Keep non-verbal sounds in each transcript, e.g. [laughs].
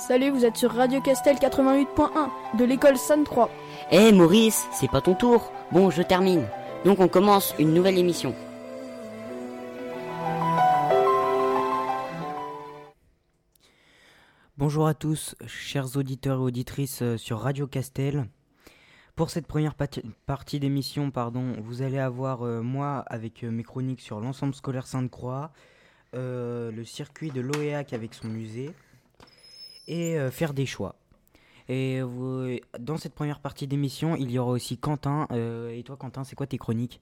Salut, vous êtes sur Radio Castel 88.1 de l'école San 3. Eh Maurice, c'est pas ton tour. Bon, je termine. Donc on commence une nouvelle émission. Bonjour à tous, chers auditeurs et auditrices euh, sur Radio Castel. Pour cette première partie d'émission, pardon, vous allez avoir euh, moi avec euh, mes chroniques sur l'ensemble scolaire Sainte-Croix, euh, le circuit de l'OEAC avec son musée et euh, faire des choix. Et vous- dans cette première partie d'émission, il y aura aussi Quentin. Euh, et toi, Quentin, c'est quoi tes chroniques?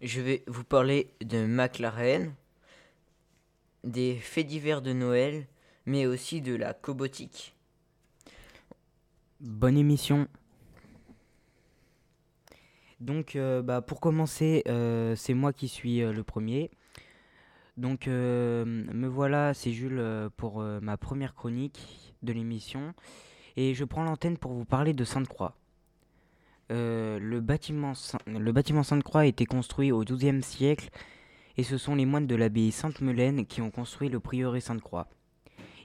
Je vais vous parler de McLaren, des faits divers de Noël, mais aussi de la cobotique. Bonne émission. Donc, euh, bah, pour commencer, euh, c'est moi qui suis euh, le premier. Donc, euh, me voilà, c'est Jules euh, pour euh, ma première chronique de l'émission. Et je prends l'antenne pour vous parler de Sainte-Croix. Le, bâtiment, Sainte-Croix a été construit au XIIe siècle et ce sont les moines de l'abbaye Sainte-Melaine qui ont construit le prieuré Sainte-Croix.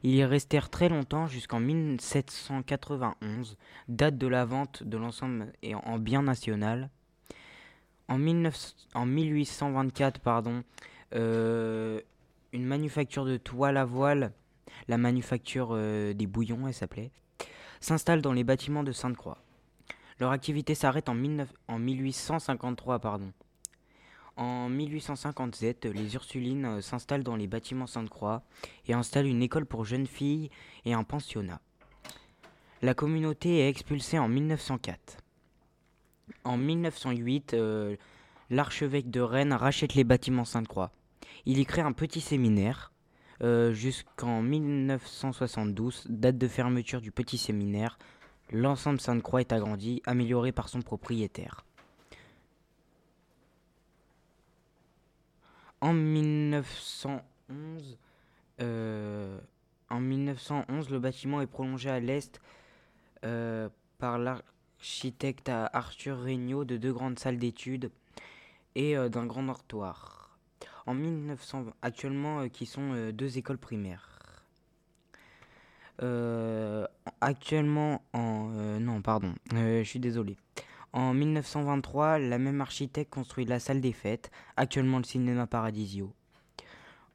Ils y restèrent très longtemps jusqu'en 1791, date de la vente de l'ensemble en bien national. En, 19 en 1824, pardon, une manufacture de toile à voile, la manufacture euh, des bouillons, elle s'appelait, s'installe dans les bâtiments de Sainte-Croix. Leur activité s'arrête en, 19 en 1853, pardon. En 1857, les Ursulines euh, s'installent dans les bâtiments Sainte-Croix et installe une école pour jeunes filles et un pensionnat. La communauté est expulsée en 1904. En 1908, euh, l'archevêque de Rennes rachète les bâtiments Sainte-Croix. Il y crée un petit séminaire euh, jusqu'en 1972, date de fermeture du petit séminaire. L'ensemble Sainte-Croix est agrandi, amélioré par son propriétaire. En 1911, euh, en 1911, le bâtiment est prolongé à l'est euh, par l'architecte Arthur Regnault de deux grandes salles d'études et d'un grand dortoir. En 1900, actuellement, euh, qui sont euh, deux écoles primaires. Euh, actuellement, en non, pardon, je suis désolé. En 1923, la même architecte construit la salle des fêtes, actuellement le cinéma Paradisio.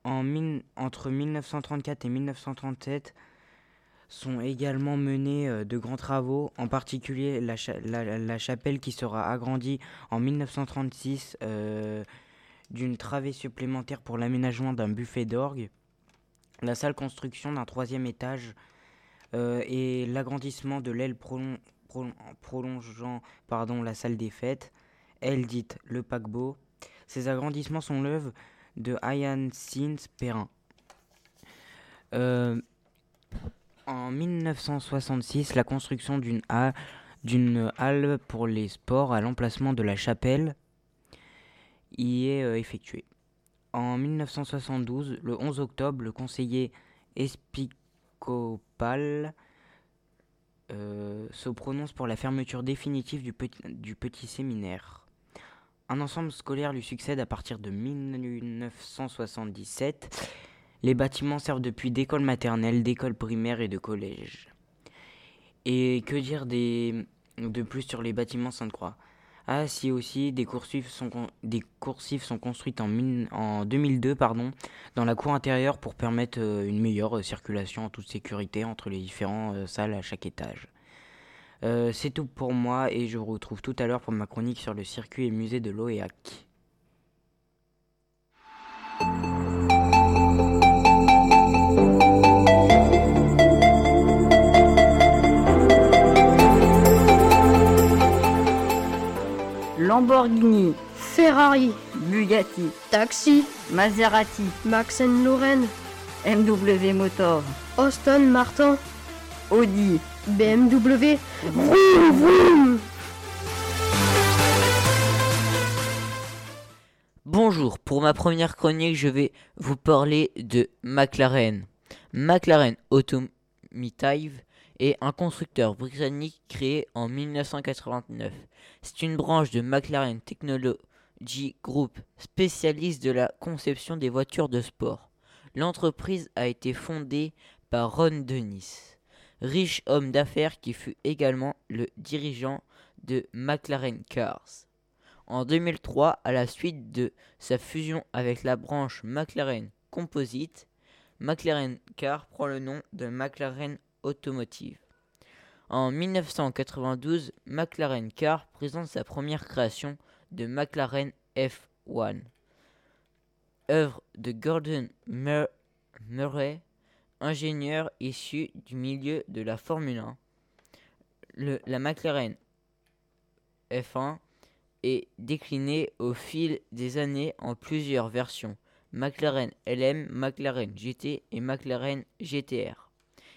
En mille- entre 1934 et 1937 sont également menés de grands travaux, en particulier la, la- chapelle qui sera agrandie en 1936 euh, d'une travée supplémentaire pour l'aménagement d'un buffet d'orgue, la salle construction d'un troisième étage euh, et l'agrandissement de l'aile prolon- prolon- prolongeant la salle des fêtes, elle dite le paquebot. Ces agrandissements sont l'œuvre de Hyacinth Perrin. Euh, en 1966, la construction d'une halle pour les sports à l'emplacement de la chapelle y est euh, effectuée. En 1972, le 11 octobre, le conseiller épiscopal euh, se prononce pour la fermeture définitive du petit, séminaire. Un ensemble scolaire lui succède à partir de 1977. Les bâtiments servent depuis d'école maternelle, d'école primaire et de collège. Et que dire de plus sur les bâtiments Sainte-Croix? Ah, si aussi, des coursives sont, construites en, en 2002 pardon, dans la cour intérieure pour permettre euh, une meilleure euh, circulation en toute sécurité entre les différentes salles à chaque étage. Euh, C'est tout pour moi et je vous retrouve tout à l'heure pour ma chronique sur le circuit et musée de l'OEAC. Lamborghini, Ferrari, Bugatti, Taxi, Maserati, Max Lorraine, MW Motor, Austin Martin, Audi, BMW. Vroom, vroom. Bonjour, pour ma première chronique, je vais vous parler de McLaren. McLaren Automotive est un constructeur britannique créé en 1989. C'est une branche de McLaren Technology Group, spécialiste de la conception des voitures de sport. L'entreprise a été fondée par Ron Dennis. riche homme d'affaires qui fut également le dirigeant de McLaren Cars. En 2003, à la suite de sa fusion avec la branche McLaren Composite, McLaren Car prend le nom de McLaren En 1992, McLaren Car présente sa première création de McLaren F1, œuvre de Gordon Mur- Murray, ingénieur issu du milieu de la Formule 1. Le- la McLaren F1 est déclinée au fil des années en plusieurs versions. McLaren LM, McLaren GT et McLaren GTR,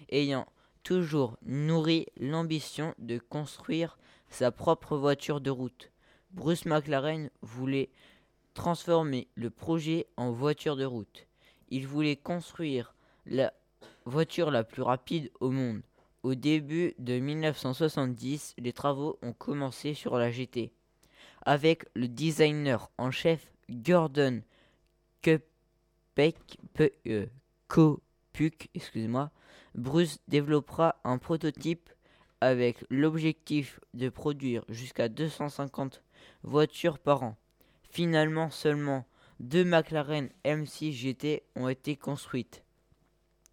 ayant toujours nourri l'ambition de construire sa propre voiture de route. Bruce McLaren voulait transformer le projet en voiture de route. Il voulait construire la voiture la plus rapide au monde. Au début de 1970, les travaux ont commencé sur la GT. Avec le designer en chef Gordon Kopuk, excusez-moi, Bruce développera un prototype avec l'objectif de produire jusqu'à 250 voitures par an. Finalement, seulement deux McLaren M6 GT ont été construites,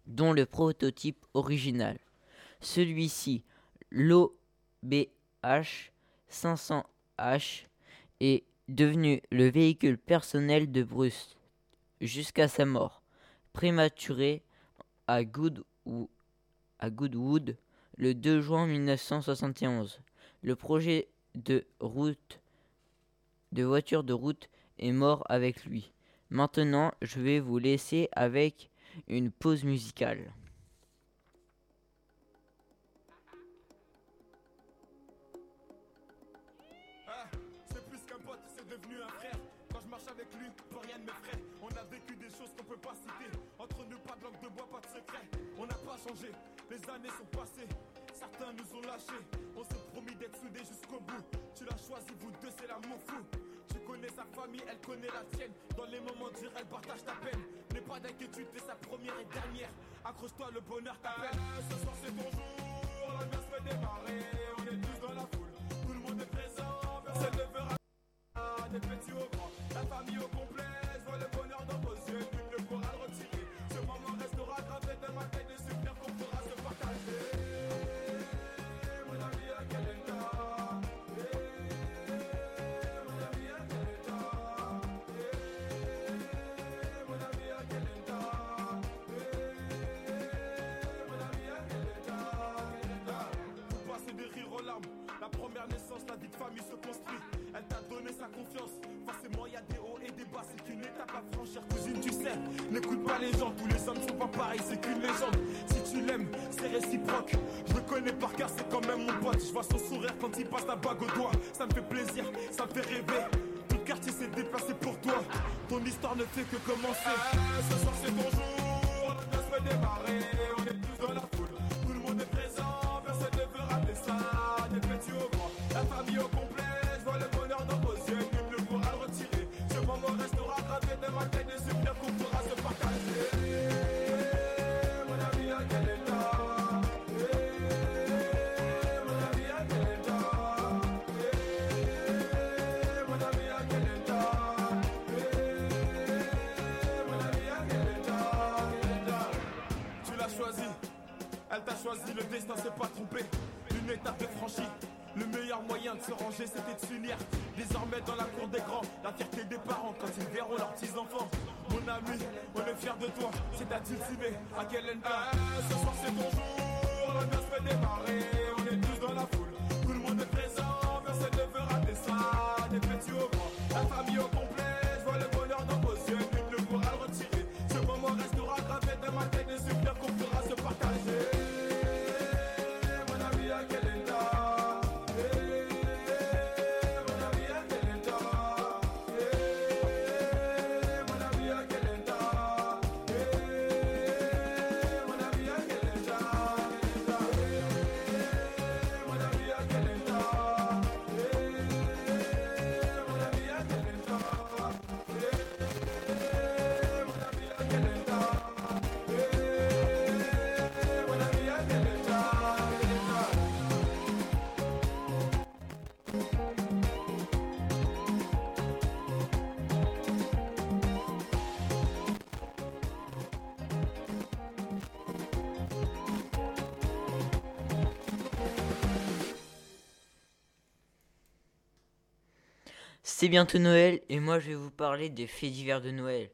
dont le prototype original. Celui-ci, l'OBH 500H, est devenu le véhicule personnel de Bruce jusqu'à sa mort prématurée à, Good- à Goodwood le 2 juin 1971. Le projet de route de voiture de route est mort avec lui. Maintenant, je vais vous laisser avec une pause musicale. C'est plus qu'un pote, c'est devenu un frère. Je marche avec lui, plus rien ne m'effraie. On a vécu des choses qu'on peut pas citer. Entre nous, pas de langue de bois, pas de secret. On n'a pas changé, les années sont passées. Certains nous ont lâchés. On s'est promis d'être soudés jusqu'au bout. Tu l'as choisi, vous deux, c'est l'amour fou. Tu connais sa famille, elle connaît la tienne. Dans les moments durs, elle partage ta peine. N'aie pas d'inquiétude, t'es sa première et dernière. Accroche-toi, le bonheur t'appelle. ce soir, c'est ton jour. La se fait démarrer. N'écoute pas les gens, tous les hommes sont pas pareils. C'est qu'une légende. Si tu l'aimes, c'est réciproque. Je le connais par cœur, c'est quand même mon pote. Je vois son sourire quand il passe la bague au doigt. Ça me fait plaisir, ça me fait rêver. Tout quartier s'est déplacé pour toi. Ton histoire ne fait que commencer. ce soir, c'est ton elle t'a choisi, le destin s'est pas trompé. Une étape est franchie. Le meilleur moyen de se ranger, c'était de s'unir. Désormais dans la cour des grands, la fierté des parents quand ils verront leurs petits-enfants. Mon ami, on est fiers de toi, c'est à Tilsimé, à quel endroit Ce soir c'est ton jour, la se démarrer. Bientôt Noël et moi je vais vous parler des faits divers de Noël.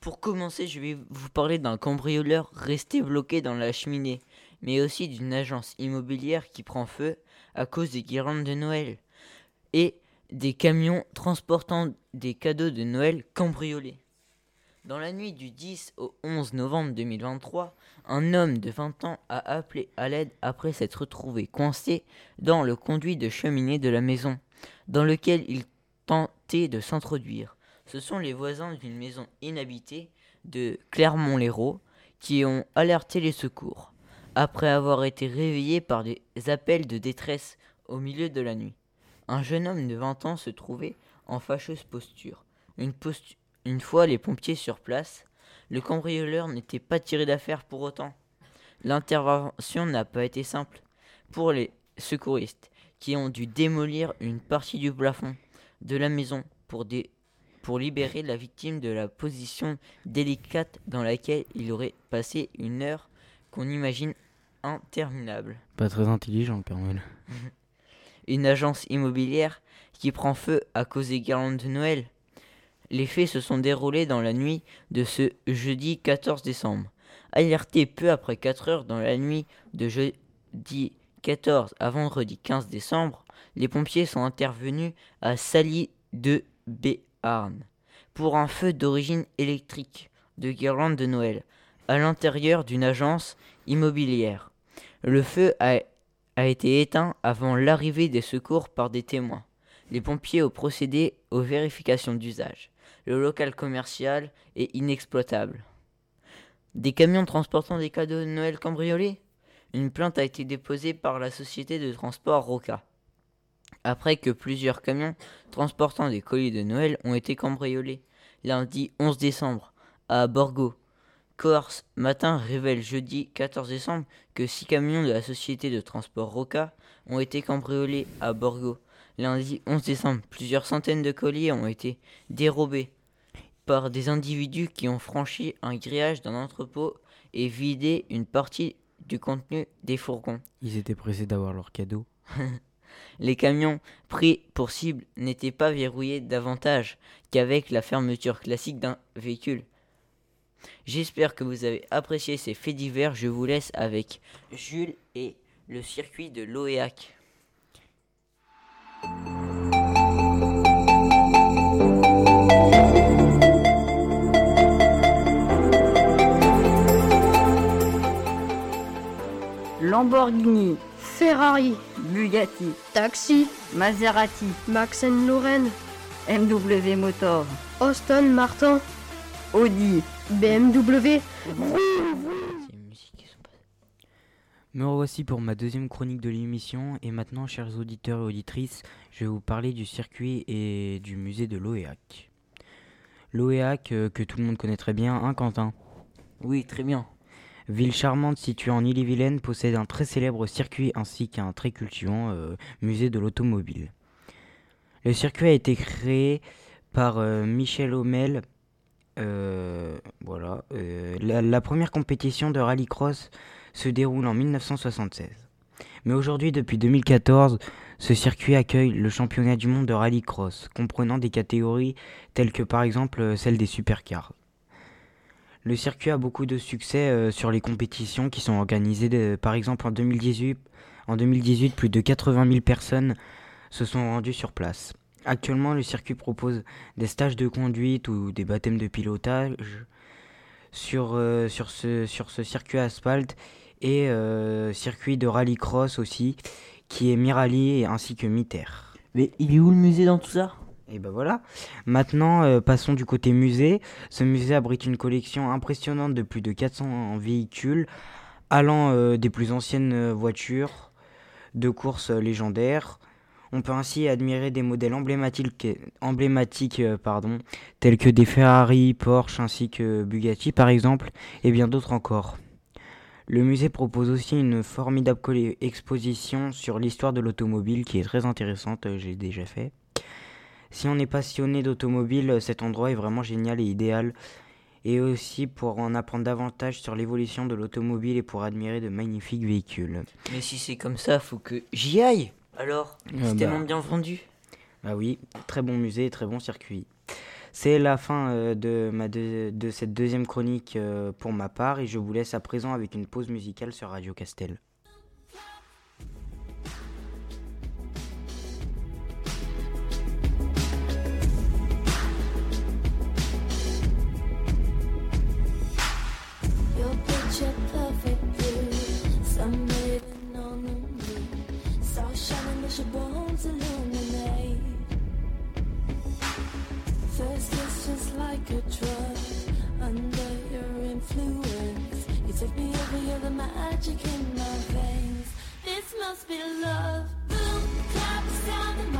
Pour commencer, je vais vous parler d'un cambrioleur resté bloqué dans la cheminée, mais aussi d'une agence immobilière qui prend feu à cause des guirlandes de Noël et des camions transportant des cadeaux de Noël cambriolés. Dans la nuit du 10 au 11 novembre 2023, un homme de 20 ans a appelé à l'aide après s'être retrouvé coincé dans le conduit de cheminée de la maison, dans lequel il de s'introduire. Ce sont les voisins d'une maison inhabitée de Clermont-Lérault qui ont alerté les secours, après avoir été réveillés par des appels de détresse au milieu de la nuit. Un jeune homme de 20 ans se trouvait en fâcheuse posture. Une, postu- une fois les pompiers sur place, le cambrioleur n'était pas tiré d'affaire pour autant. L'intervention n'a pas été simple pour les secouristes qui ont dû démolir une partie du plafond de la maison pour, dé- pour libérer la victime de la position délicate dans laquelle il aurait passé une heure qu'on imagine interminable. Pas très intelligent, Père Noël. [laughs] Une agence immobilière qui prend feu à cause des guirlandes de Noël. Les faits se sont déroulés dans la nuit de ce jeudi 14 décembre. Alertés peu après 4 heures dans la nuit de jeudi 14 à vendredi 15 décembre, les pompiers sont intervenus à Sally de Béarn pour un feu d'origine électrique de guirlandes de Noël à l'intérieur d'une agence immobilière. Le feu a, a été éteint avant l'arrivée des secours par des témoins. Les pompiers ont procédé aux vérifications d'usage. Le local commercial est inexploitable. Des camions transportant des cadeaux de Noël cambriolés? Une plainte a été déposée par la société de transport Roca. Après que plusieurs camions transportant des colis de Noël ont été cambriolés. Lundi 11 décembre, à Borgo. Corse Matin révèle jeudi 14 décembre que six camions de la société de transport Roca ont été cambriolés à Borgo. Lundi 11 décembre, plusieurs centaines de colis ont été dérobés par des individus qui ont franchi un grillage d'un entrepôt et vidé une partie du contenu des fourgons. Ils étaient pressés d'avoir leur cadeau. [laughs] Les camions pris pour cible n'étaient pas verrouillés davantage qu'avec la fermeture classique d'un véhicule. J'espère que vous avez apprécié ces faits divers. Je vous laisse avec Jules et le circuit de l'OEAC. Lamborghini, Ferrari, Bugatti, Taxi, Maserati, Max Lorraine, MW Motor, Austin Martin, Audi, BMW. Me revoici pour ma deuxième chronique de l'émission et maintenant, chers auditeurs et auditrices, je vais vous parler du circuit et du musée de l'OEAC. L'OEAC euh, que tout le monde connaît très bien, hein Quentin? Oui, très bien. Ville charmante située en Ille-et-Vilaine, possède un très célèbre circuit ainsi qu'un très cultivant euh, musée de l'automobile. Le circuit a été créé par euh, Michel Hommel. euh, voilà. la, la première compétition de rallycross se déroule en 1976. Mais aujourd'hui, depuis 2014, ce circuit accueille le championnat du monde de rallycross, comprenant des catégories telles que par exemple celle des supercars. Le circuit a beaucoup de succès euh, sur les compétitions qui sont organisées. par exemple, en 2018, en 2018, plus de 80 000 personnes se sont rendues sur place. Actuellement, le circuit propose des stages de conduite ou des baptêmes de pilotage sur, euh, ce, sur ce circuit asphalte et euh, circuit de rallycross aussi, qui est mi-rallye ainsi que mi-terre. Mais il est où le musée dans tout ça? Et ben voilà. Maintenant, euh, passons du côté musée. Ce musée abrite une collection impressionnante de plus de 400 véhicules, allant euh, des plus anciennes euh, voitures de course légendaires. On peut ainsi admirer des modèles emblématiques, pardon, tels que des Ferrari, Porsche ainsi que Bugatti par exemple, et bien d'autres encore. Le musée propose aussi une formidable exposition sur l'histoire de l'automobile qui est très intéressante, j'ai déjà fait. Si on est passionné d'automobile, euh, cet endroit est vraiment génial et idéal. Et aussi pour en apprendre davantage sur l'évolution de l'automobile et pour admirer de magnifiques véhicules. Mais si c'est comme ça, faut que j'y aille. Alors, ah c'est tellement bah. bien vendu. Bah oui, très bon musée, très bon circuit. C'est la fin euh, de, ma de, cette deuxième chronique euh, pour ma part et je vous laisse à présent avec une pause musicale sur Radio Castel. could trust under your influence. You took me over, you're the magic in my veins. This must be love. Blue clouds down the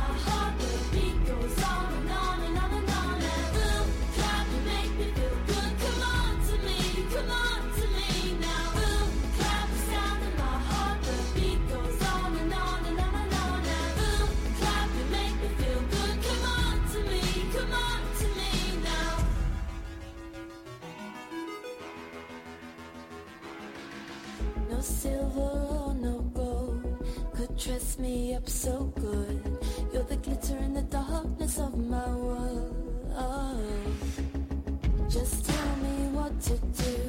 silver or no gold could dress me up so good. You're the glitter in the darkness of my world. Oh. Just tell me what to do.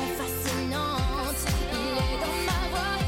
fascinante. Dans ma voix.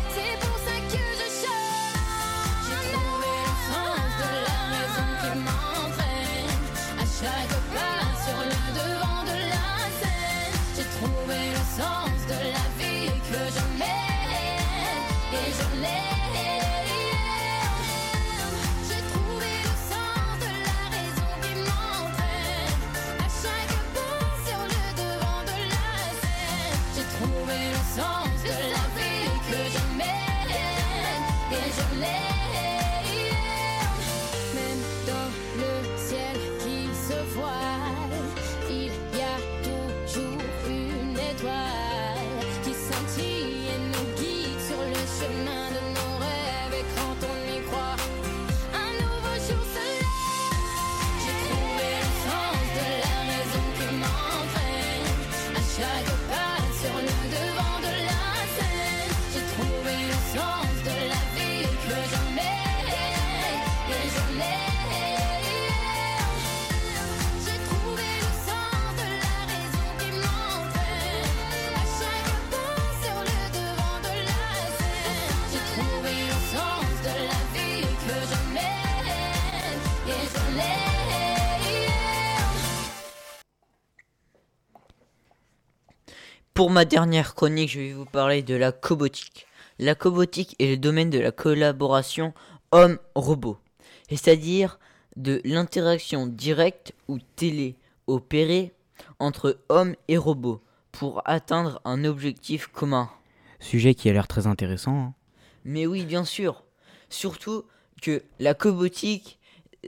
Pour ma dernière chronique, je vais vous parler de la cobotique. La cobotique est le domaine de la collaboration homme-robot, c'est-à-dire de l'interaction directe ou téléopérée entre hommes et robots pour atteindre un objectif commun. Sujet qui a l'air très intéressant. hein. Mais oui, bien sûr. Surtout que la cobotique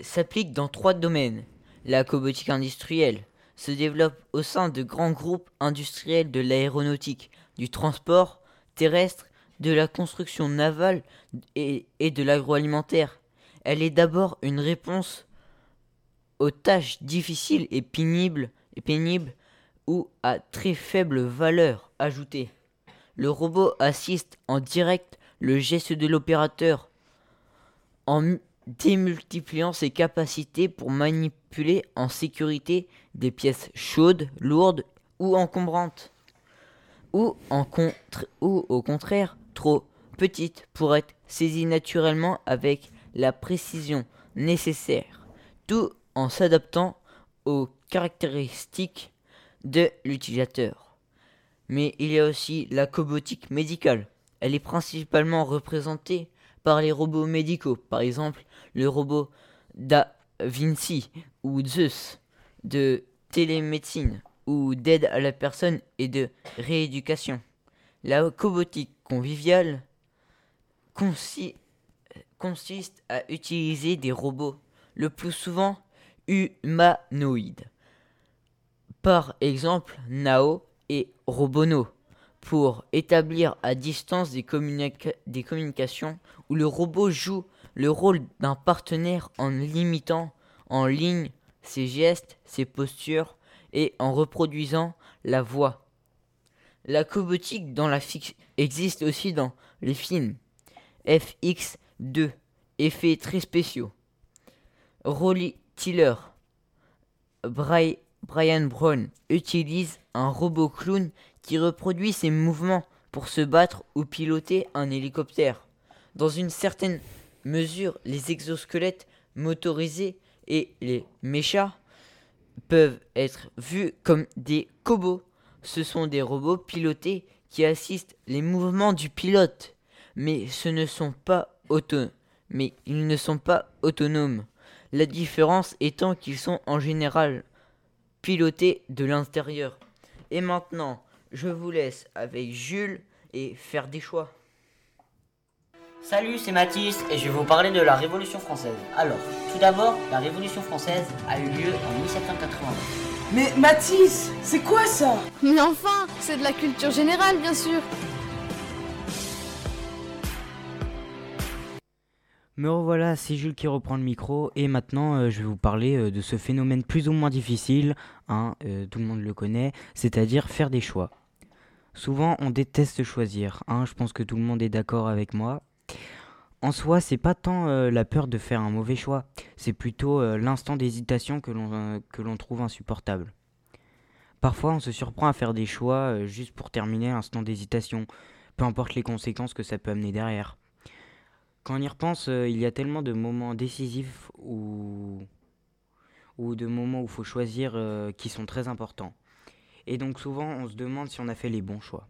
s'applique dans trois domaines. La cobotique industrielle se développe au sein de grands groupes industriels de l'aéronautique, du transport terrestre, de la construction navale et, de l'agroalimentaire. Elle est d'abord une réponse aux tâches difficiles et pénibles, ou à très faible valeur ajoutée. Le robot assiste en direct le geste de l'opérateur démultipliant ses capacités pour manipuler en sécurité des pièces chaudes, lourdes ou encombrantes, ou, en contre- ou au contraire trop petites pour être saisies naturellement avec la précision nécessaire, tout en s'adaptant aux caractéristiques de l'utilisateur. Mais il y a aussi la cobotique médicale. Elle est principalement représentée par les robots médicaux, par exemple le robot Da Vinci ou Zeus de télémédecine ou d'aide à la personne et de rééducation. La cobotique conviviale consi- consiste à utiliser des robots, le plus souvent humanoïdes. Par exemple, Nao et Robono, pour établir à distance des, des communications où le robot joue le rôle d'un partenaire en limitant en ligne ses gestes, ses postures et en reproduisant la voix. La cobotique existe aussi dans les films FX2, effets très spéciaux. Rolly Tiller, Bri- Brian Brown utilise un robot clown qui reproduit ses mouvements pour se battre ou piloter un hélicoptère. Dans une certaine mesure, les exosquelettes motorisés et les mechas peuvent être vus comme des cobots. Ce sont des robots pilotés qui assistent les mouvements du pilote, mais ce ne sont pas mais ils ne sont pas autonomes. La différence étant qu'ils sont en général pilotés de l'intérieur. Et maintenant, je vous laisse avec Jules et faire des choix. Salut, c'est Mathis et je vais vous parler de la Révolution française. Alors, tout d'abord, la Révolution française a eu lieu en 1789. Mais Mathis, c'est quoi ça? Mais enfin, c'est de la culture générale, bien sûr. Me revoilà, c'est Jules qui reprend le micro et maintenant euh, je vais vous parler euh, de ce phénomène plus ou moins difficile, hein, euh, tout le monde le connaît, c'est-à-dire faire des choix. Souvent on déteste choisir, hein, je pense que tout le monde est d'accord avec moi. En soi, c'est pas tant euh, la peur de faire un mauvais choix, c'est plutôt euh, l'instant d'hésitation que l'on euh, que l'on trouve insupportable. Parfois, on se surprend à faire des choix juste pour terminer l'instant d'hésitation, peu importe les conséquences que ça peut amener derrière. Quand on y repense, il y a tellement de moments décisifs ou, ou de moments où il faut choisir qui sont très importants. Et donc souvent, on se demande si on a fait les bons choix.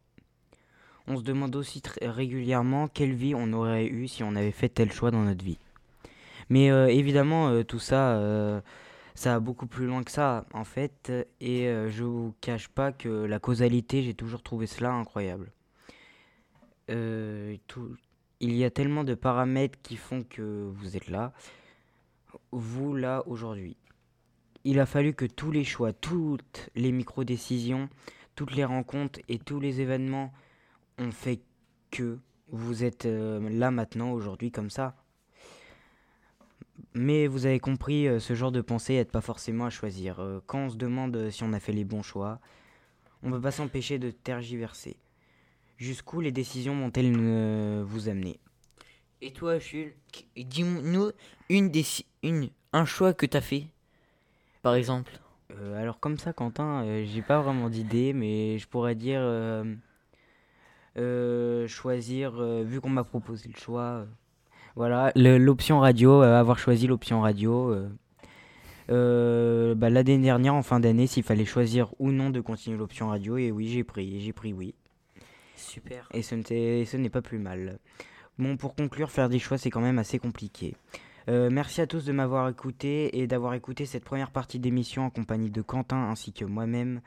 On se demande aussi régulièrement quelle vie on aurait eu si on avait fait tel choix dans notre vie. Mais euh, évidemment, euh, tout ça, euh, ça va beaucoup plus loin que ça, en fait. Et je vous cache pas que la causalité, j'ai toujours trouvé cela incroyable. Il y a tellement de paramètres qui font que vous êtes là, vous là aujourd'hui. Il a fallu que tous les choix, toutes les micro-décisions, toutes les rencontres et tous les événements ont fait que vous êtes euh, là maintenant aujourd'hui comme ça. Mais vous avez compris, euh, ce genre de pensée aide pas forcément à choisir. Euh, quand on se demande si on a fait les bons choix, on ne peut pas s'empêcher de tergiverser. Jusqu'où les décisions vont-elles vous amener? Et toi, Jules, dis-nous une une, un choix que t'as fait, par exemple? Alors comme ça, Quentin, j'ai pas vraiment d'idée, mais je pourrais dire choisir, euh, vu qu'on m'a proposé le choix, euh, voilà, l'option radio, euh, avoir choisi l'option radio. euh, euh, bah, L'année dernière, en fin d'année, s'il fallait choisir ou non de continuer l'option radio, et oui, j'ai pris, j'ai pris oui. Super. Et ce n'est pas plus mal. Bon, pour conclure, faire des choix, c'est quand même assez compliqué. Euh, merci à tous de m'avoir écouté et d'avoir écouté cette première partie d'émission en compagnie de Quentin ainsi que moi-même.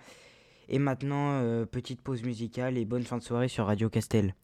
Et maintenant, euh, petite pause musicale et bonne fin de soirée sur Radio Castel.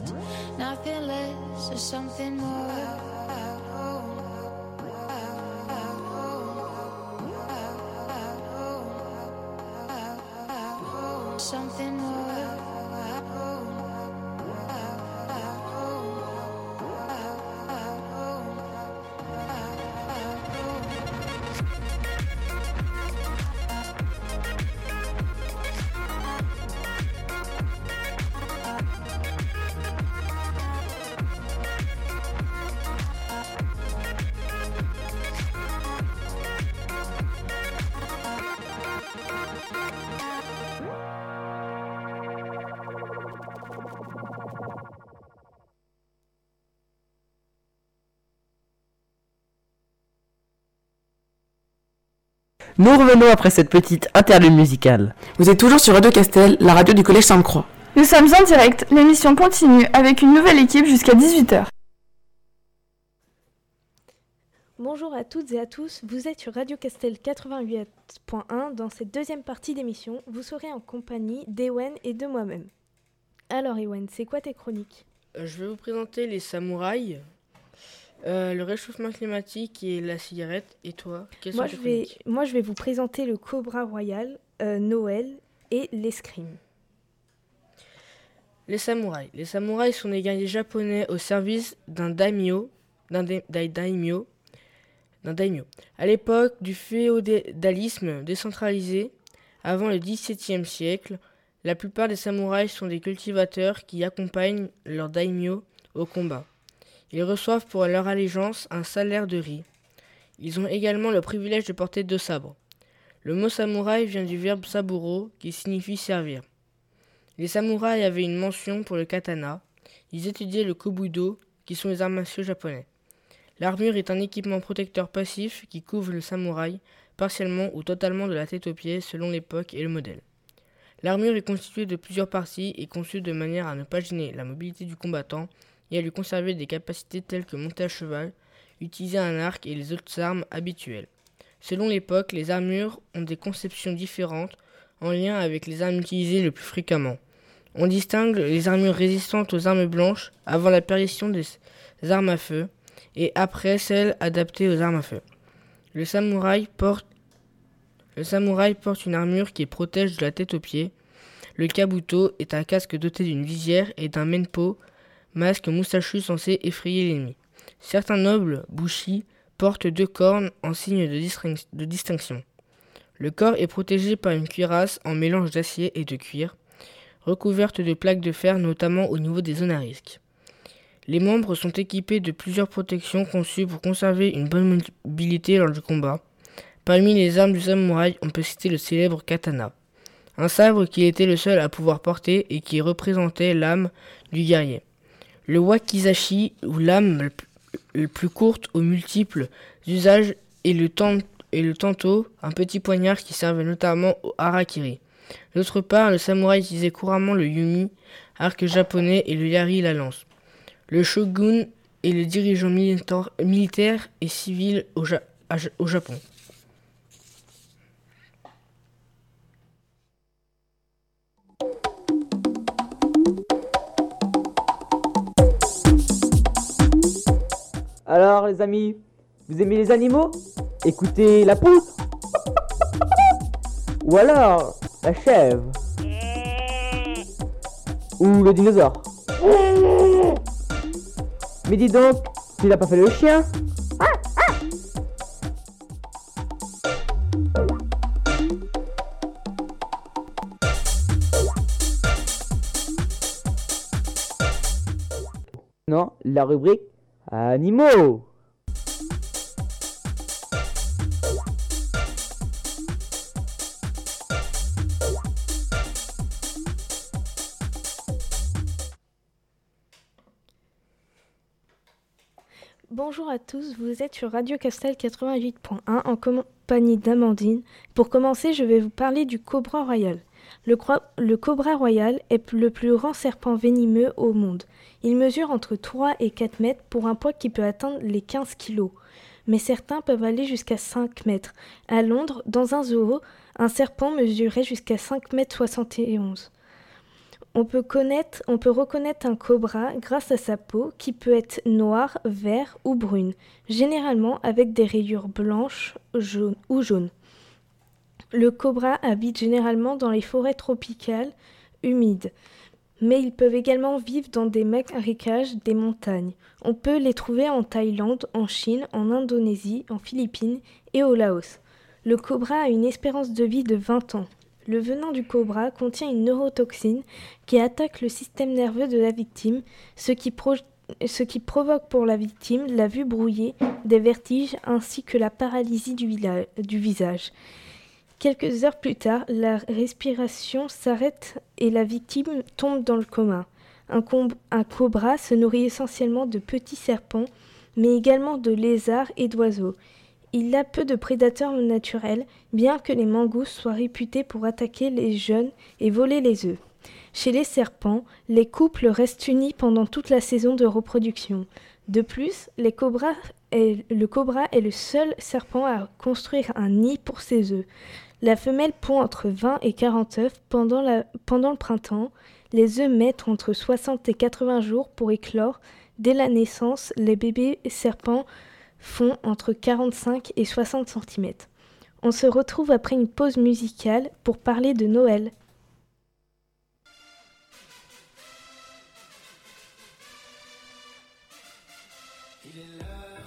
Dust. Nothing less or something more. Something Nous revenons après cette petite interlude musicale. Vous êtes toujours sur Radio Castel, la radio du collège Sainte-Croix. Nous sommes en direct, l'émission continue avec une nouvelle équipe jusqu'à 18h. Bonjour à toutes et à tous, vous êtes sur Radio Castel 88.1. Dans cette deuxième partie d'émission, vous serez en compagnie d'Ewen et de moi-même. Alors Ewen, c'est quoi tes chroniques? Euh, Je vais vous présenter les samouraïs, euh, le réchauffement climatique et la cigarette. Et toi, quelles moi sont je, vais, moi je vais vous présenter le Cobra Royal, euh, Noël et l'escrime. Les samouraïs. Les samouraïs sont des guerriers japonais au service d'un daimyo, d'un dai- dai- daimyo, d'un daimyo. À l'époque du féodalisme décentralisé, avant le XVIIe siècle, la plupart des samouraïs sont des cultivateurs qui accompagnent leur daimyo au combat. Ils reçoivent pour leur allégeance un salaire de riz. Ils ont également le privilège de porter deux sabres. Le mot samouraï vient du verbe saburo qui signifie servir. Les samouraïs avaient une mention pour le katana. Ils étudiaient le kobudo, qui sont les arts martiaux japonais. L'armure est un équipement protecteur passif qui couvre le samouraï partiellement ou totalement de la tête aux pieds selon l'époque et le modèle. L'armure est constituée de plusieurs parties et conçue de manière à ne pas gêner la mobilité du combattant et à lui conserver des capacités telles que monter à cheval, utiliser un arc et les autres armes habituelles. Selon l'époque, les armures ont des conceptions différentes en lien avec les armes utilisées le plus fréquemment. On distingue les armures résistantes aux armes blanches avant l'apparition des armes à feu et après celles adaptées aux armes à feu. Le samouraï porte, le samouraï porte une armure qui protège de la tête aux pieds. Le kabuto est un casque doté d'une visière et d'un menpo, masque moustachu censé effrayer l'ennemi. Certains nobles, bushi, portent deux cornes en signe de, distinc- de distinction. Le corps est protégé par une cuirasse en mélange d'acier et de cuir, recouverte de plaques de fer notamment au niveau des zones à risque. Les membres sont équipés de plusieurs protections conçues pour conserver une bonne mobilité lors du combat. Parmi les armes du samouraï, on peut citer le célèbre katana, un sabre qui était le seul à pouvoir porter et qui représentait l'âme du guerrier. Le wakizashi, ou lame le plus- courte aux multiples usages, et le, et le tanto, un petit poignard qui servait notamment au harakiri. D'autre part, le samouraï utilisait couramment le yumi, arc japonais, et le yari, la lance. Le shogun est le dirigeant milita- militaire et civil au Japon. Alors les amis, vous aimez les animaux? Écoutez la poule Ou alors la chèvre? Ou le dinosaure? Mais dis donc, tu n'as pas fait le chien? Non, la rubrique animaux Bonjour à tous, vous êtes sur Radio Castel 88.1 en compagnie d'Amandine. Pour commencer, je vais vous parler du Cobra Royal. Le, Cobra Royal est le plus grand serpent venimeux au monde. Il mesure entre 3 et 4 mètres pour un poids qui peut atteindre les 15 kilos. Mais certains peuvent aller jusqu'à 5 mètres. À Londres, dans un zoo, un serpent mesurait jusqu'à 5 mètres 71. On peut, on peut reconnaître un cobra grâce à sa peau qui peut être noire, vert ou brune, généralement avec des rayures blanches jaune, ou jaunes. Le cobra habite généralement dans les forêts tropicales humides, mais ils peuvent également vivre dans des marécages des montagnes. On peut les trouver en Thaïlande, en Chine, en Indonésie, en Philippines et au Laos. Le cobra a une espérance de vie de 20 ans. Le venin du cobra contient une neurotoxine qui attaque le système nerveux de la victime, ce qui, provoque pour la victime la vue brouillée, des vertiges ainsi que la paralysie du visage. Quelques heures plus tard, la respiration s'arrête et la victime tombe dans le coma. Un, cobra se nourrit essentiellement de petits serpents, mais également de lézards et d'oiseaux. il a peu de prédateurs naturels, bien que les mangoustes soient réputés pour attaquer les jeunes et voler les œufs. Chez les serpents, les couples restent unis pendant toute la saison de reproduction. De plus, le cobra est le seul serpent à construire un nid pour ses œufs. La femelle pond entre 20 et 40 œufs pendant, le printemps. Les œufs mettent entre 60 et 80 jours pour éclore. Dès la naissance, les bébés serpents font entre 45 et 60 cm. On se retrouve après une pause musicale pour parler de Noël. Il est l'heure,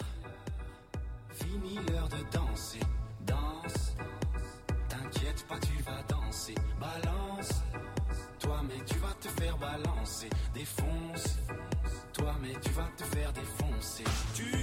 fini l'heure de danser. Balance, toi, mais tu vas te faire balancer. Défonce, toi, mais tu vas te faire défoncer. Tu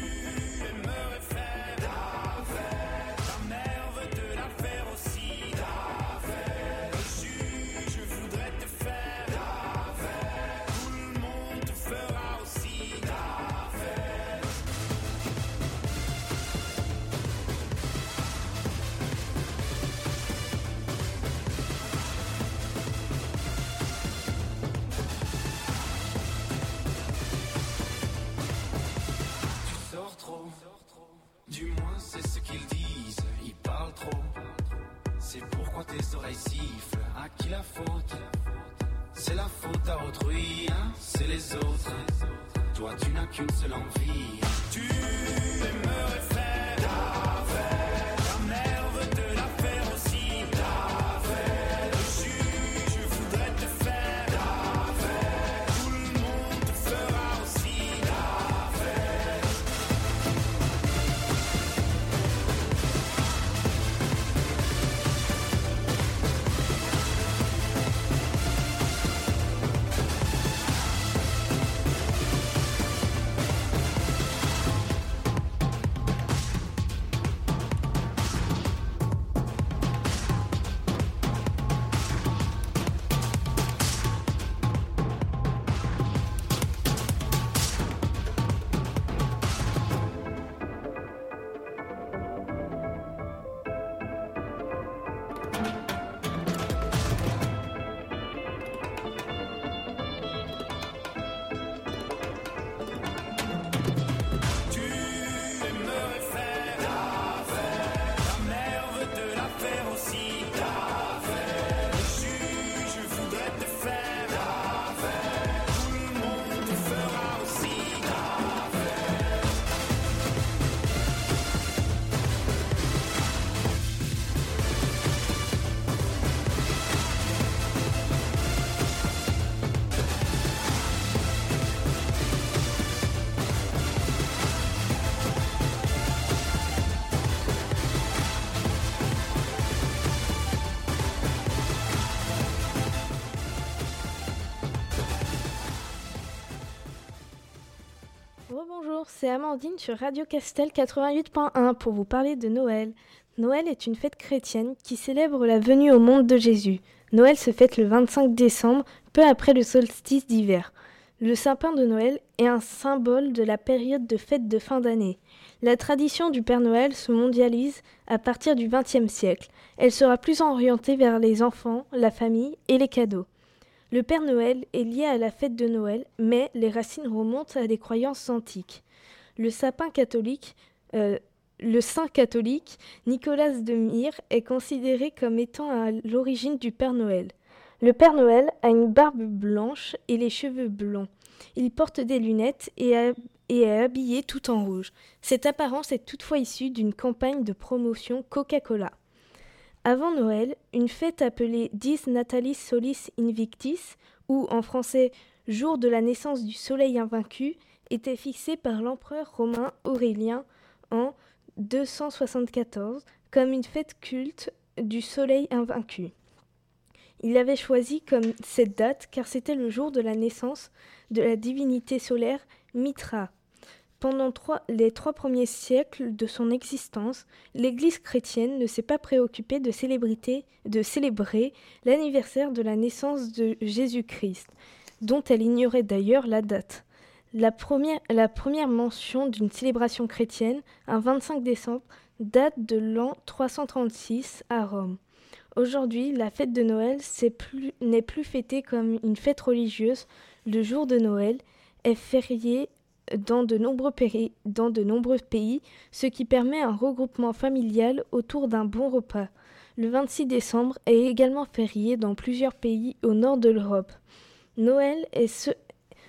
c'est Amandine sur Radio Castel 88.1 pour vous parler de Noël. Noël est une fête chrétienne qui célèbre la venue au monde de Jésus. Noël se fête le 25 décembre, peu après le solstice d'hiver. Le sapin de Noël est un symbole de la période de fête de fin d'année. La tradition du Père Noël se mondialise à partir du XXe siècle. Elle sera plus orientée vers les enfants, la famille et les cadeaux. Le Père Noël est lié à la fête de Noël, mais les racines remontent à des croyances antiques. Euh, le saint catholique Nicolas de Myre est considéré comme étant à l'origine du Père Noël. Le Père Noël a une barbe blanche et les cheveux blonds. Il porte des lunettes et est habillé tout en rouge. Cette apparence est toutefois issue d'une campagne de promotion Coca-Cola. Avant Noël, une fête appelée Dies Natalis Solis Invictis, ou en français Jour de la naissance du soleil invaincu, était fixée par l'empereur romain Aurélien en 274 comme une fête culte du soleil invaincu. Il avait choisi comme cette date car c'était le jour de la naissance de la divinité solaire Mitra. Pendant les trois premiers siècles de son existence, l'Église chrétienne ne s'est pas préoccupée de célébrer l'anniversaire de la naissance de Jésus-Christ, dont elle ignorait d'ailleurs la date. La première, mention d'une célébration chrétienne, un 25 décembre, date de l'an 336 à Rome. Aujourd'hui, la fête de Noël n'est plus fêtée comme une fête religieuse. Le jour de Noël est férié dans de nombreux, péri- dans de nombreux pays, ce qui permet un regroupement familial autour d'un bon repas. Le 26 décembre est également férié dans plusieurs pays au nord de l'Europe. Noël est, ce-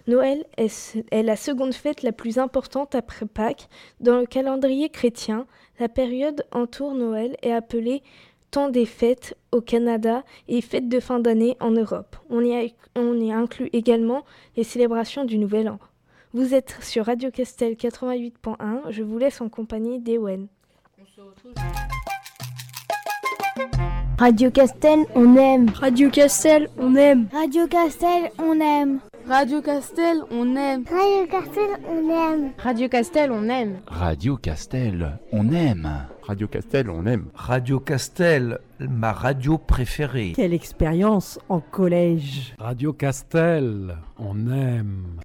Noël est, la seconde fête la plus importante après Pâques. Dans le calendrier chrétien, la période entoure Noël est appelée temps des fêtes au Canada et fête de fin d'année en Europe. On y, a- on y inclut également les célébrations du Nouvel An. Vous êtes sur Radio Castel 88.1, je vous laisse en compagnie d'Ewen. Radio Castel, on aime. Radio Castel, on aime. Radio Castel, on aime. Radio Castel, on aime. Radio Castel, on aime. Radio Castel, on aime. Radio Castel, on aime. Radio Castel, on aime. Radio Castel, ma radio préférée. Quelle expérience en collège. Radio Castel, on aime.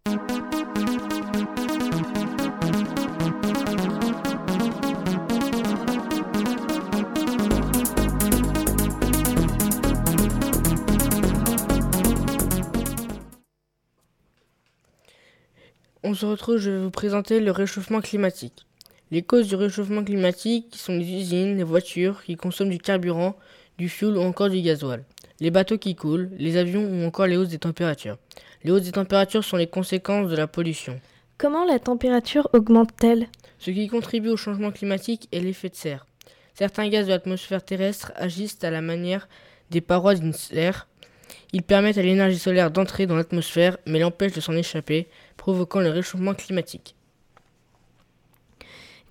On se retrouve, je vais vous présenter le réchauffement climatique. Les causes du réchauffement climatique sont les usines, les voitures qui consomment du carburant, du fioul ou encore du gasoil, les bateaux qui coulent, les avions ou encore les hausses des températures. Les hausses des températures sont les conséquences de la pollution. Comment la température augmente-t-elle? Ce qui contribue au changement climatique est l'effet de serre. Certains gaz de l'atmosphère terrestre agissent à la manière des parois d'une serre. Ils permettent à l'énergie solaire d'entrer dans l'atmosphère mais l'empêchent de s'en échapper, provoquant le réchauffement climatique.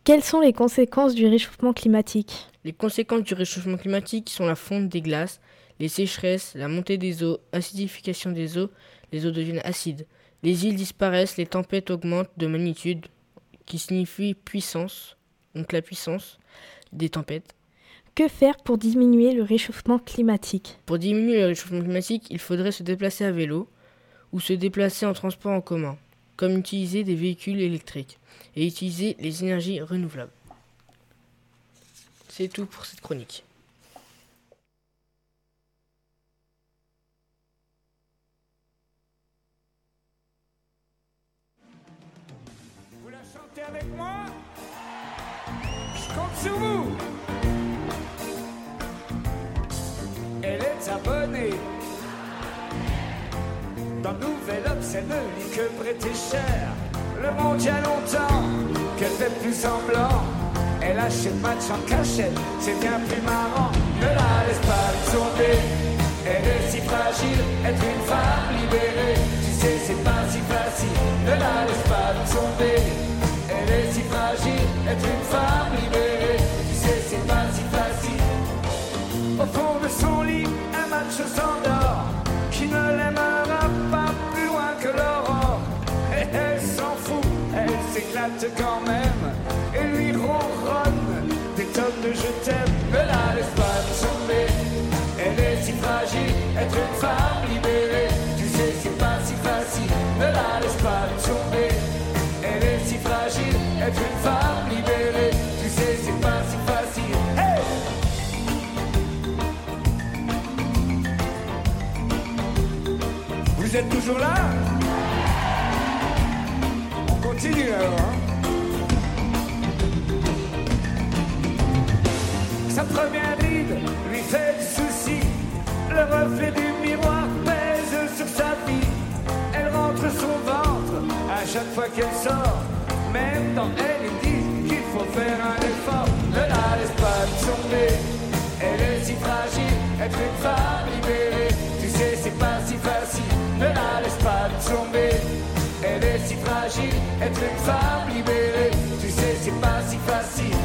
Quelles sont les conséquences du réchauffement climatique? Les conséquences du réchauffement climatique sont la fonte des glaces, les sécheresses, la montée des eaux, acidification des eaux, les eaux deviennent acides. Les îles disparaissent, les tempêtes augmentent de magnitude, qui signifie puissance, donc la puissance des tempêtes. Que faire pour diminuer le réchauffement climatique? Pour diminuer le réchauffement climatique, il faudrait se déplacer à vélo ou se déplacer en transport en commun, comme utiliser des véhicules électriques et utiliser les énergies renouvelables. C'est tout pour cette chronique. Vous la chantez avec moi? Je compte sur vous Elle est Dans Nouvel Obs, elle ne lit que prêter cher. Le monde y a longtemps qu'elle fait plus semblant. Elle achète match en cachette, c'est bien plus marrant. Ne la laisse pas tomber Elle est si fragile, être une femme libérée. Tu sais c'est pas si facile, ne la laisse pas tomber quand même Et lui ronronne des tonnes de je t'aime Ne la laisse pas tomber Elle est si fragile, être une femme libérée. Tu sais c'est pas si facile, ne la laisse pas tomber Elle est si fragile, être une femme libérée. Tu sais c'est pas si facile. Hey! Vous êtes toujours là? On continue alors. hein? Reflet du miroir pèse sur sa vie. Elle rentre son ventre à chaque fois qu'elle sort. Même dans elle, ils disent qu'il faut faire un effort. Ne la laisse pas tomber. Elle est si fragile, être une femme libérée. Tu sais, c'est pas si facile. Ne la laisse pas tomber. Elle est si fragile, être une femme libérée. Tu sais, c'est pas si facile.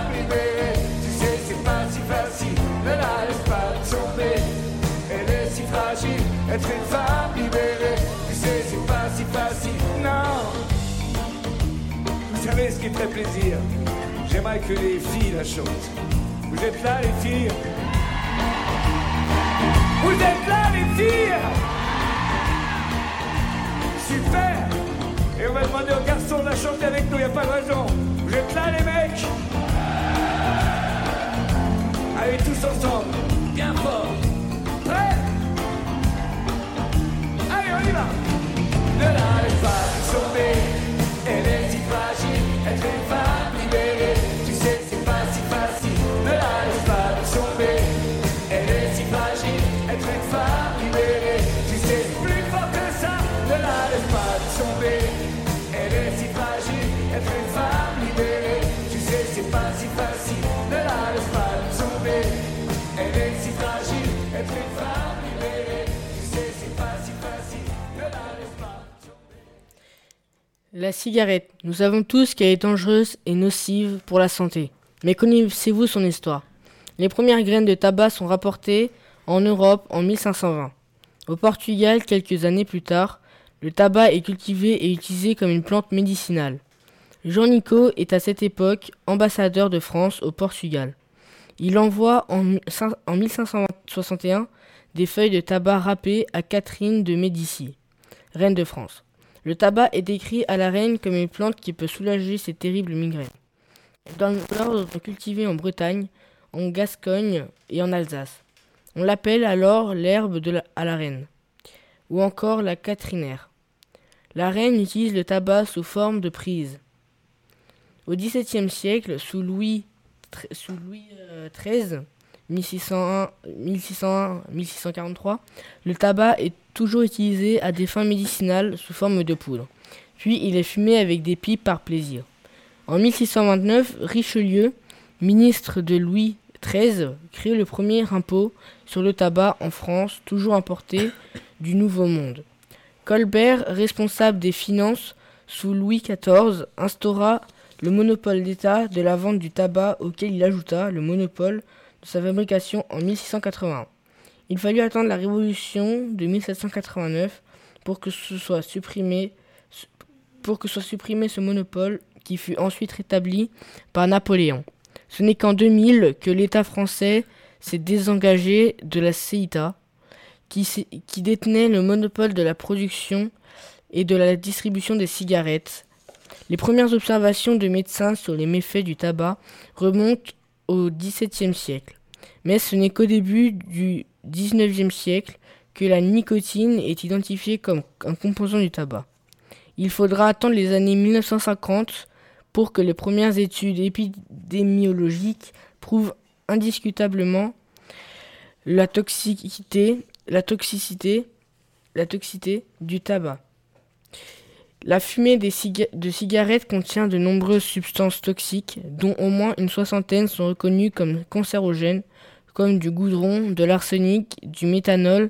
plaisir J'aimerais que les filles la chantent. Vous êtes là, les filles Vous êtes là, les filles Super Et on va demander aux garçons de la chanter avec nous, y a pas de raison. Vous êtes là, les mecs Allez, tous ensemble, bien fort. Prêts Allez, on y va Ne la pas tomber, elle La cigarette. Nous savons tous qu'elle est dangereuse et nocive pour la santé. Mais connaissez-vous son histoire? Les premières graines de tabac sont rapportées en Europe en 1520. Au Portugal, quelques années plus tard, le tabac est cultivé et utilisé comme une plante médicinale. Jean Nicot est à cette époque ambassadeur de France au Portugal. Il envoie en 1561 des feuilles de tabac râpées à Catherine de Médicis, reine de France. Le tabac est décrit à la reine comme une plante qui peut soulager ses terribles migraines. Dans l'ordre cultivé en Bretagne, en Gascogne et en Alsace. On l'appelle alors l'herbe à la reine, ou encore la catrinaire. La reine utilise le tabac sous forme de prise. Au XVIIe siècle, sous Louis, XIII, 1601 1601 1643, le tabac est toujours utilisé à des fins médicinales sous forme de poudre. Puis il est fumé avec des pipes par plaisir. En 1629, Richelieu, ministre de Louis XIII, crée le premier impôt sur le tabac en France, toujours importé du Nouveau Monde. Colbert, responsable des finances sous Louis XIV, instaura le monopole d'État de la vente du tabac auquel il ajouta le monopole sa fabrication en 1681. Il fallut attendre la Révolution de 1789 pour que ce soit supprimé, pour que soit supprimé ce monopole qui fut ensuite rétabli par Napoléon. Ce n'est qu'en 2000 que l'État français s'est désengagé de la CITA, qui, qui détenait le monopole de la production et de la distribution des cigarettes. Les premières observations de médecins sur les méfaits du tabac remontent au XVIIe siècle. Mais ce n'est qu'au début du XIXe siècle que la nicotine est identifiée comme un composant du tabac. Il faudra attendre les années 1950 pour que les premières études épidémiologiques prouvent indiscutablement la toxicité, la toxicité, la toxicité du tabac. La fumée de cigarettes contient de nombreuses substances toxiques, dont au moins une soixantaine sont reconnues comme cancérogènes, comme du goudron, de l'arsenic, du méthanol,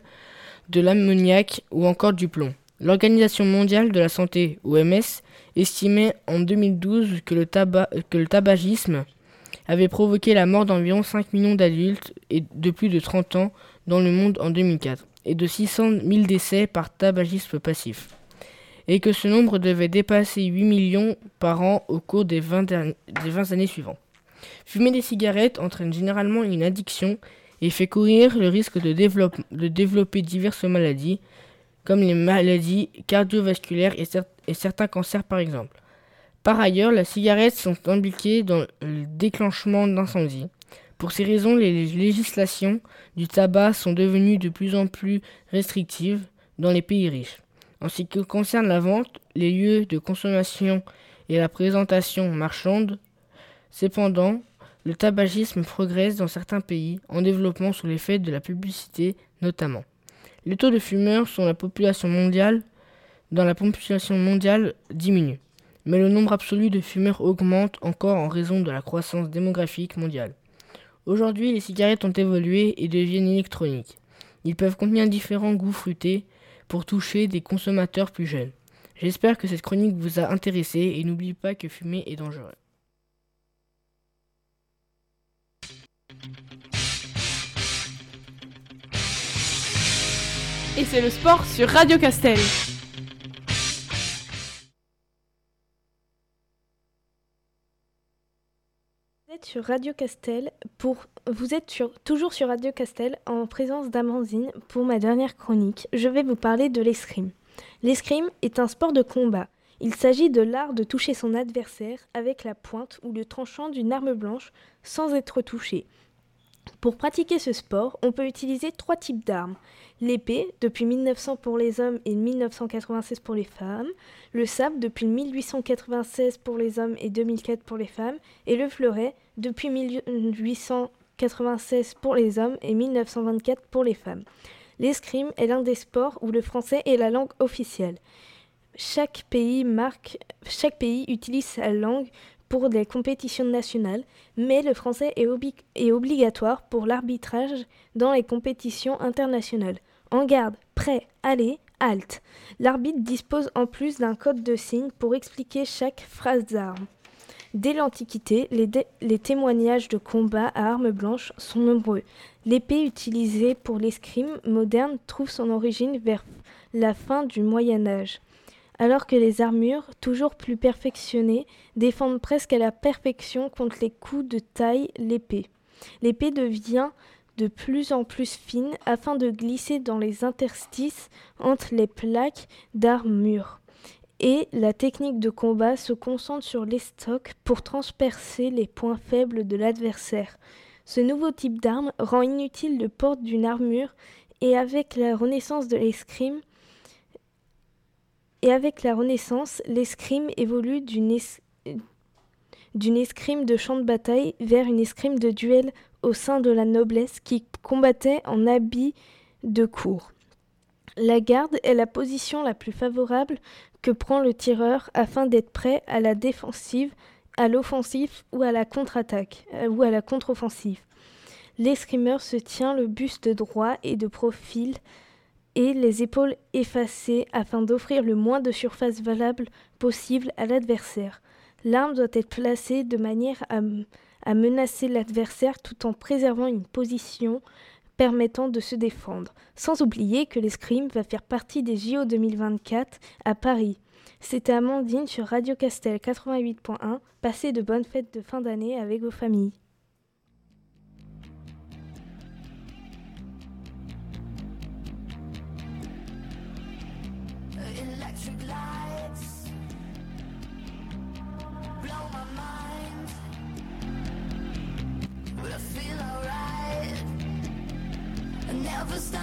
de l'ammoniac ou encore du plomb. L'Organisation mondiale de la santé, OMS, estimait en 2012 que le, que le tabagisme avait provoqué la mort d'environ 5 millions d'adultes et de plus de 30 ans dans le monde en 2004, et de 600 000 décès par tabagisme passif et que ce nombre devait dépasser 8 millions par an au cours des 20, derni- des 20 années suivantes. Fumer des cigarettes entraîne généralement une addiction et fait courir le risque de, développe- de développer diverses maladies, comme les maladies cardiovasculaires et certains cancers par exemple. Par ailleurs, les cigarettes sont impliquées dans le déclenchement d'incendies. Pour ces raisons, les législations du tabac sont devenues de plus en plus restrictives dans les pays riches. En ce qui concerne la vente, les lieux de consommation et la présentation marchande, cependant, le tabagisme progresse dans certains pays, en développement sous l'effet de la publicité notamment. Les taux de fumeurs sur la population mondiale, dans la population mondiale diminue, mais le nombre absolu de fumeurs augmente encore en raison de la croissance démographique mondiale. Aujourd'hui, les cigarettes ont évolué et deviennent électroniques. Ils peuvent contenir différents goûts fruités pour toucher des consommateurs plus jeunes. J'espère que cette chronique vous a intéressé et n'oubliez pas que fumer est dangereux. Et c'est le sport sur Radio Castel. Sur Radio Castel pour vous êtes toujours sur Radio Castel en présence d'Amandine pour ma dernière chronique. Je vais vous parler de l'escrime. L'escrime est un sport de combat. Il s'agit de l'art de toucher son adversaire avec la pointe ou le tranchant d'une arme blanche sans être touché. Pour pratiquer ce sport, on peut utiliser trois types d'armes. L'épée, depuis 1900 pour les hommes et 1996 pour les femmes. Le sabre, depuis 1896 pour les hommes et 2004 pour les femmes. Et le fleuret, depuis 1896 pour les hommes et 1924 pour les femmes. L'escrime est l'un des sports où le français est la langue officielle. Chaque pays, utilise sa langue pour des compétitions nationales, mais le français est obligatoire pour l'arbitrage dans les compétitions internationales. En garde, prêt, allez, halte. L'arbitre dispose en plus d'un code de signes pour expliquer chaque phrase d'arme. Dès l'Antiquité, les, témoignages de combat à armes blanches sont nombreux. L'épée utilisée pour l'escrime moderne trouve son origine vers la fin du Moyen Âge alors que les armures, toujours plus perfectionnées, défendent presque à la perfection contre les coups de taille l'épée. L'épée devient de plus en plus fine afin de glisser dans les interstices entre les plaques d'armure. Et la technique de combat se concentre sur l'estoc pour transpercer les points faibles de l'adversaire. Ce nouveau type d'arme rend inutile le port d'une armure et avec la renaissance de l'escrime, et avec la Renaissance, l'escrime évolue d'une escrime de champ de bataille vers une escrime de duel au sein de la noblesse qui combattait en habit de cour. La garde est la position la plus favorable que prend le tireur afin d'être prêt à la défensive, à l'offensive ou à la contre-attaque euh, ou à la contre-offensive. L'escrimeur se tient le buste droit et de profil et les épaules effacées afin d'offrir le moins de surface valable possible à l'adversaire. L'arme doit être placée de manière à, menacer l'adversaire tout en préservant une position permettant de se défendre. Sans oublier que l'escrime va faire partie des JO 2024 à Paris. C'était Amandine sur Radio Castel 88.1. Passez de bonnes fêtes de fin d'année avec vos familles.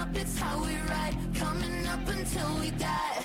Stop, it's how we ride, coming up until we die.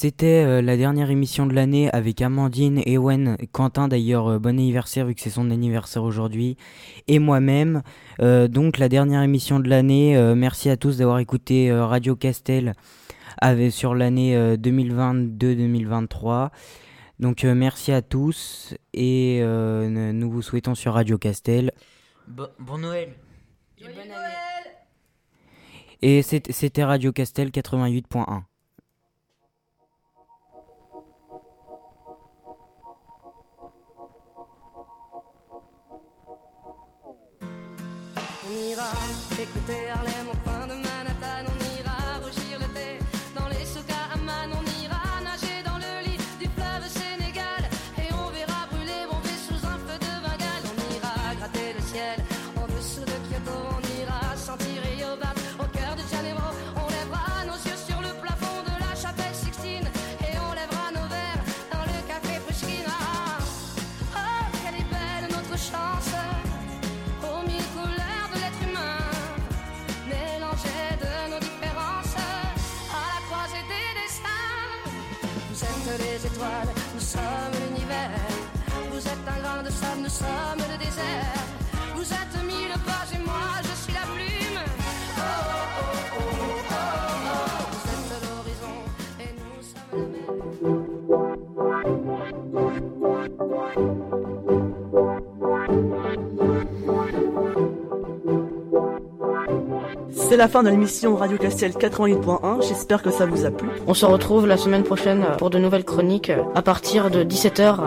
C'était euh, la dernière émission de l'année avec Amandine, Ewen, Quentin d'ailleurs, euh, bon anniversaire vu que c'est son anniversaire aujourd'hui, et moi-même. Euh, donc la dernière émission de l'année, euh, merci à tous d'avoir écouté euh, Radio Castel avec, sur l'année euh, 2022-2023. Donc euh, merci à tous et euh, nous vous souhaitons sur Radio Castel. Bo- bon Noël. Et c'est- c'était Radio Castel 88.1. sommes l'univers. Vous êtes un grain de sable, nous sommes le désert. C'est la fin de l'émission Radio Castel 88.1. J'espère que ça vous a plu. On se retrouve la semaine prochaine pour de nouvelles chroniques à partir de 17h